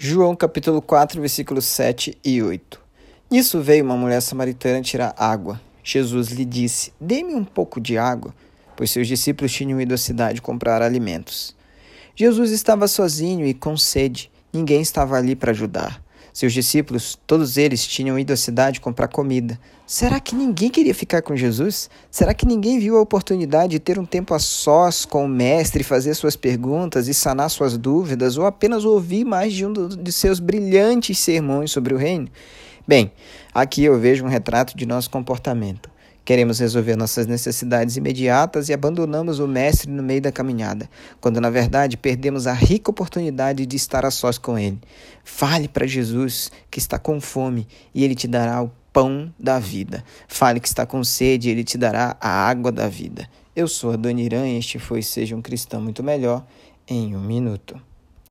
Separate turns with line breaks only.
João capítulo 4, versículos 7 e 8. Nisso veio uma mulher samaritana tirar água. Jesus lhe disse: Dê-me um pouco de água, pois seus discípulos tinham ido à cidade comprar alimentos. Jesus estava sozinho e com sede. Ninguém estava ali para ajudar. Seus discípulos, todos eles, tinham ido à cidade comprar comida. Será que ninguém queria ficar com Jesus? Será que ninguém viu a oportunidade de ter um tempo a sós com o Mestre, fazer suas perguntas e sanar suas dúvidas, ou apenas ouvir mais de um de seus brilhantes sermões sobre o reino? Bem, aqui eu vejo um retrato de nosso comportamento. Queremos resolver nossas necessidades imediatas e abandonamos o Mestre no meio da caminhada, quando na verdade perdemos a rica oportunidade de estar a sós com Ele. Fale para Jesus que está com fome e Ele te dará o pão da vida. Fale que está com sede e Ele te dará a água da vida. Eu sou a Dona Irã e este foi Seja um Cristão Muito Melhor em um Minuto.